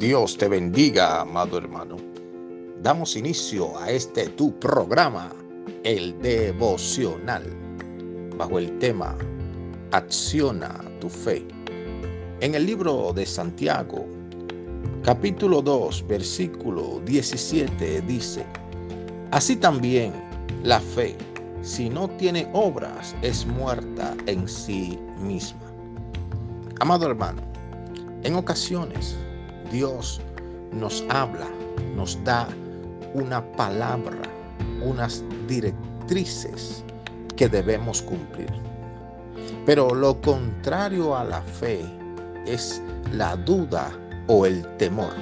Dios te bendiga, amado hermano. Damos inicio a este tu programa, el devocional, bajo el tema Acciona tu fe. En el libro de Santiago, capítulo 2, versículo 17 dice, Así también la fe, si no tiene obras, es muerta en sí misma. Amado hermano, en ocasiones Dios nos habla, nos da una palabra, unas directrices que debemos cumplir. Pero lo contrario a la fe es la duda o el temor.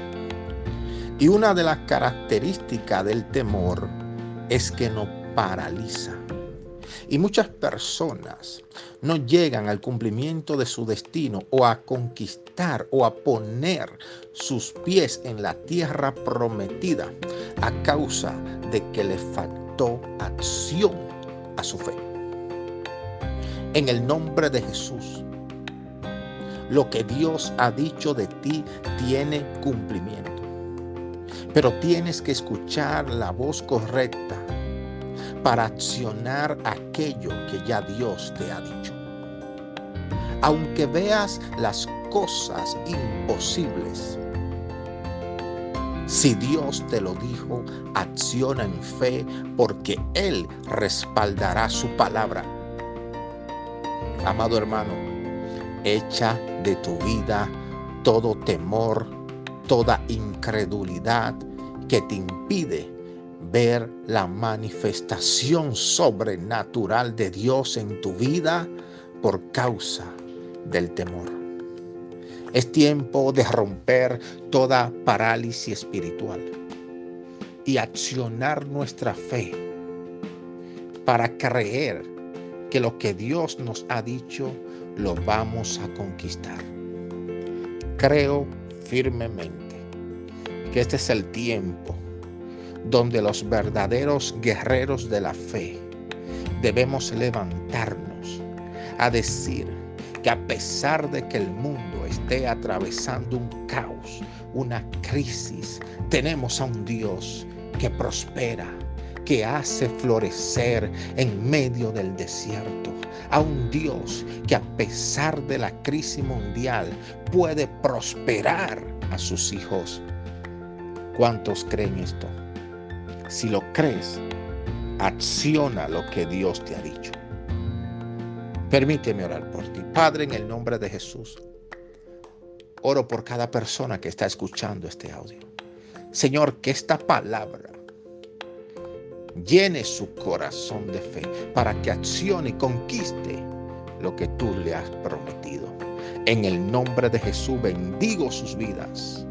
Y una de las características del temor es que nos paraliza. Y muchas personas no llegan al cumplimiento de su destino o a conquistar o a poner sus pies en la tierra prometida a causa de que le faltó acción a su fe. En el nombre de Jesús, lo que Dios ha dicho de ti tiene cumplimiento. Pero tienes que escuchar la voz correcta para accionar aquello que ya Dios te ha dicho. Aunque veas las cosas imposibles, si Dios te lo dijo, acciona en fe porque Él respaldará su palabra. Amado hermano, echa de tu vida todo temor, toda incredulidad que te impide ver la manifestación sobrenatural de Dios en tu vida por causa del temor. Es tiempo de romper toda parálisis espiritual y accionar nuestra fe para creer que lo que Dios nos ha dicho lo vamos a conquistar. Creo firmemente que este es el tiempo donde los verdaderos guerreros de la fe debemos levantarnos a decir que a pesar de que el mundo esté atravesando un caos, una crisis, tenemos a un Dios que prospera, que hace florecer en medio del desierto, a un Dios que a pesar de la crisis mundial puede prosperar a sus hijos. ¿Cuántos creen esto? Si lo crees, acciona lo que Dios te ha dicho. Permíteme orar por ti. Padre, en el nombre de Jesús, oro por cada persona que está escuchando este audio. Señor, que esta palabra llene su corazón de fe para que accione y conquiste lo que tú le has prometido. En el nombre de Jesús bendigo sus vidas